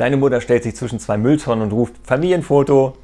Deine Mutter stellt sich zwischen zwei Mülltonnen und ruft Familienfoto.